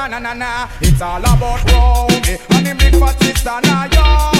na na na na. It's all about round, eh. and the big fat sister now yo.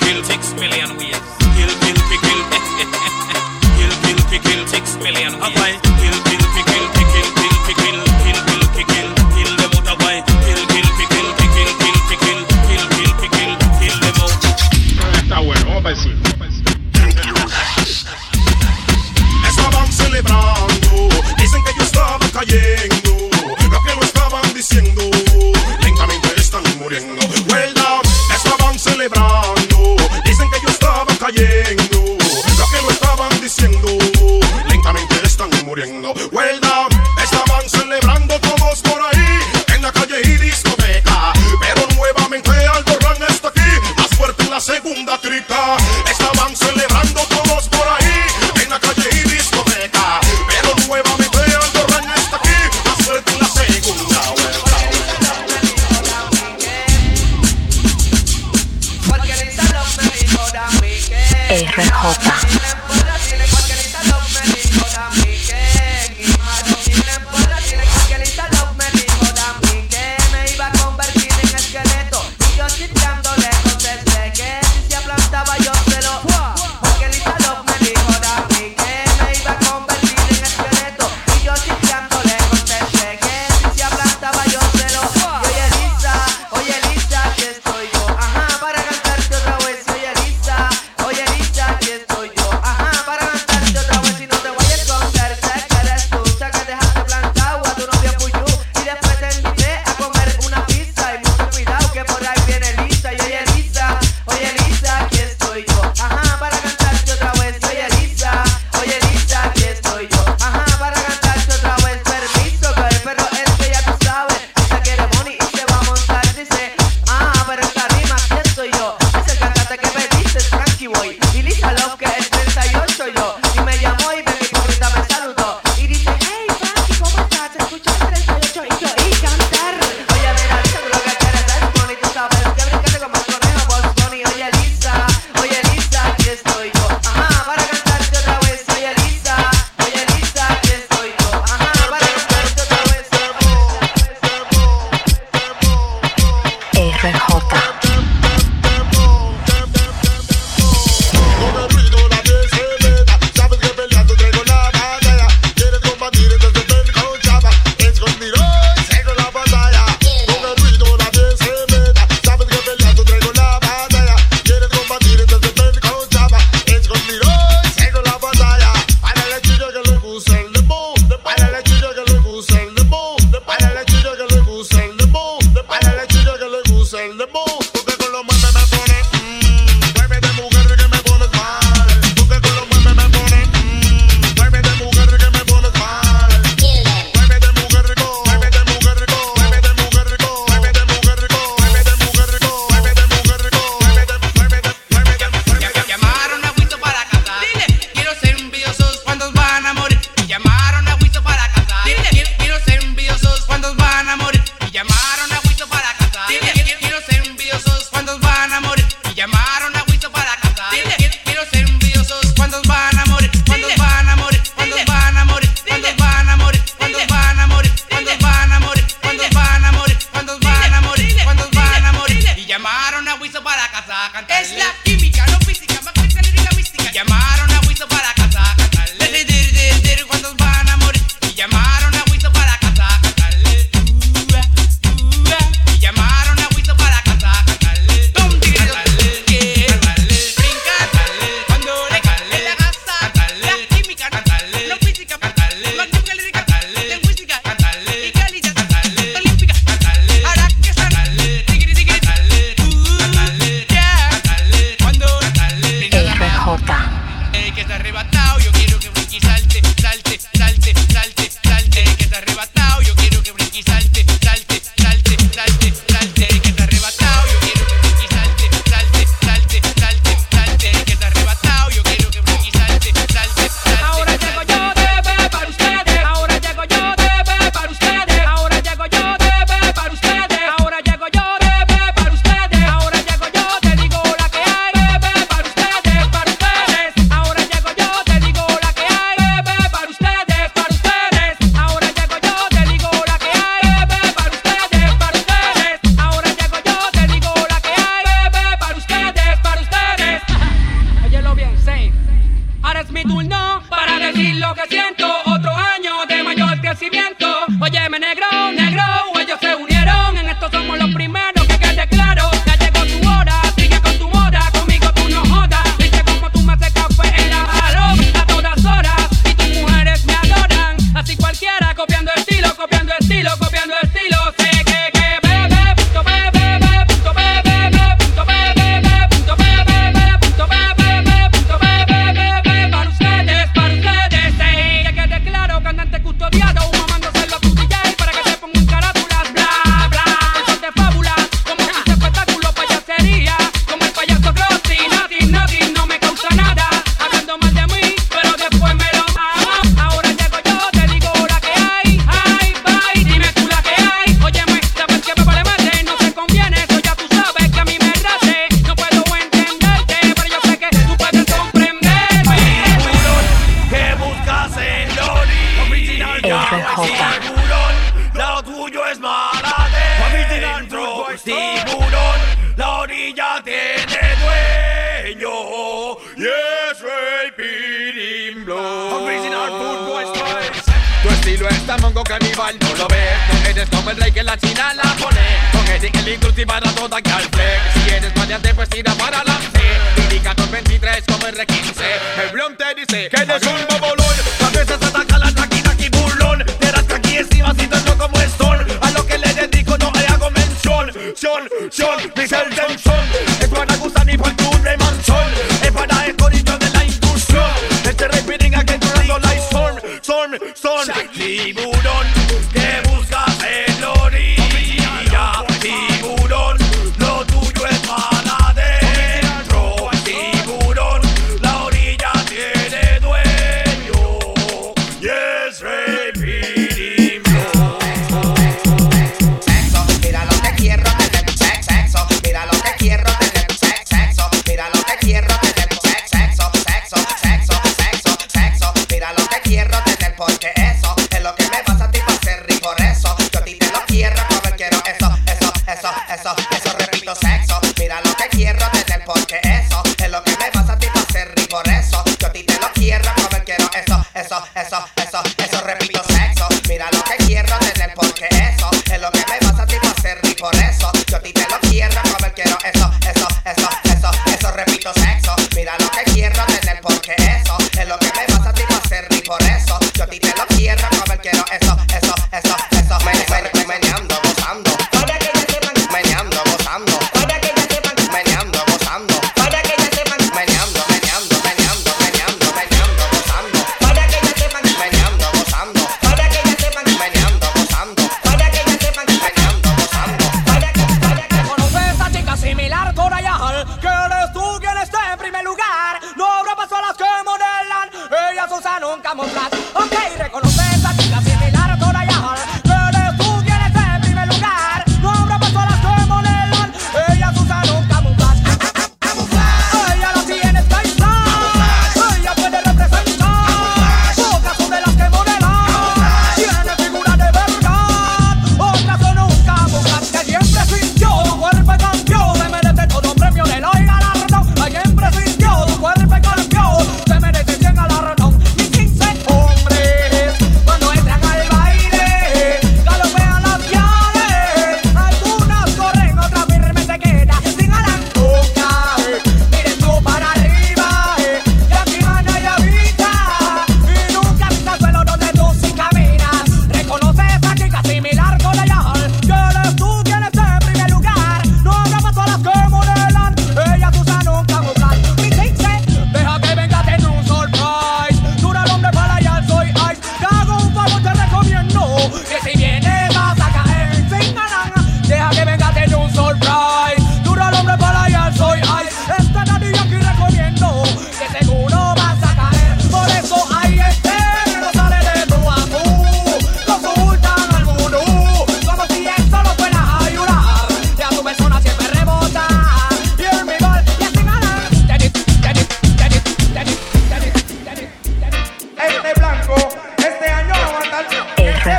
kill, six million ways. Kill, kill, kill, kill. kill, kill, kill, six million ways. como el rey que la china la pone. Con Eric el Inclusive para toda que. Si eres variante, pues tira para la C Indica 23 como R15. El blonde te dice que eres un babolón.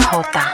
好打。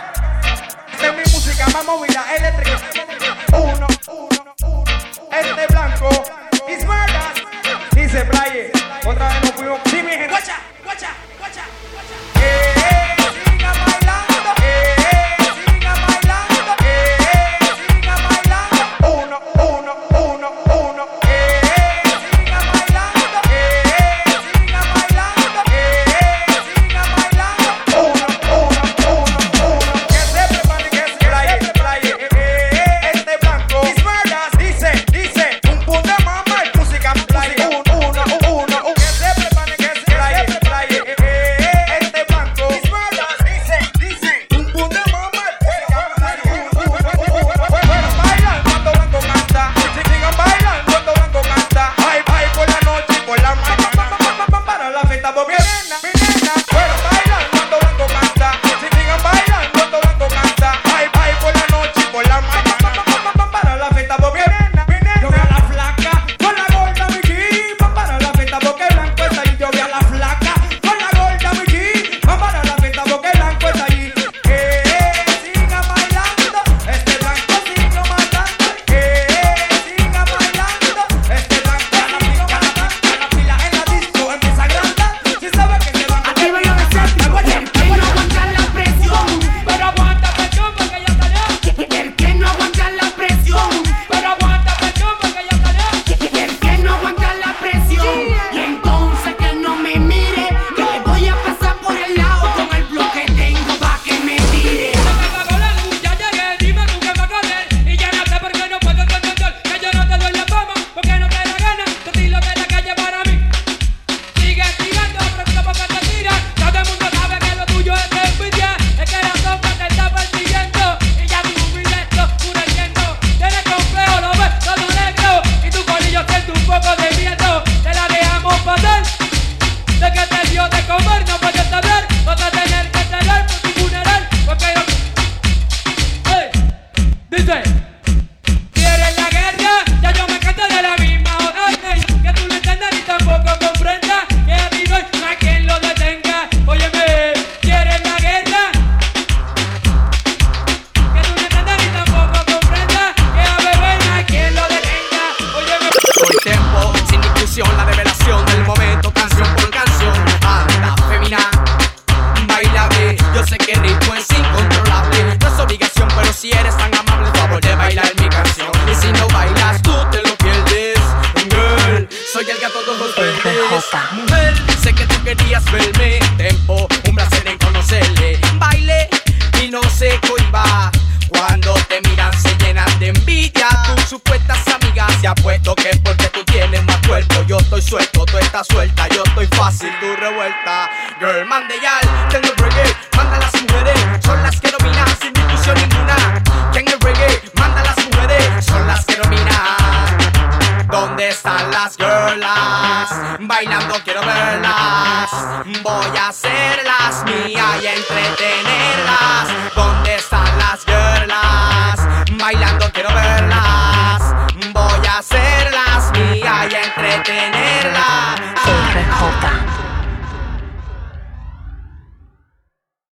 Girl, mande ya, tengo el reggae, manda las mujeres, son las que dominan sin discusión ninguna. ¿Quién el reggae? Manda las mujeres, son las que dominan. ¿Dónde están las girlas? Bailando quiero verlas. Voy a hacerlas mías y entretenerlas. ¿Dónde están las girlas? Bailando quiero verlas. Voy a hacerlas mías y entretenerlas.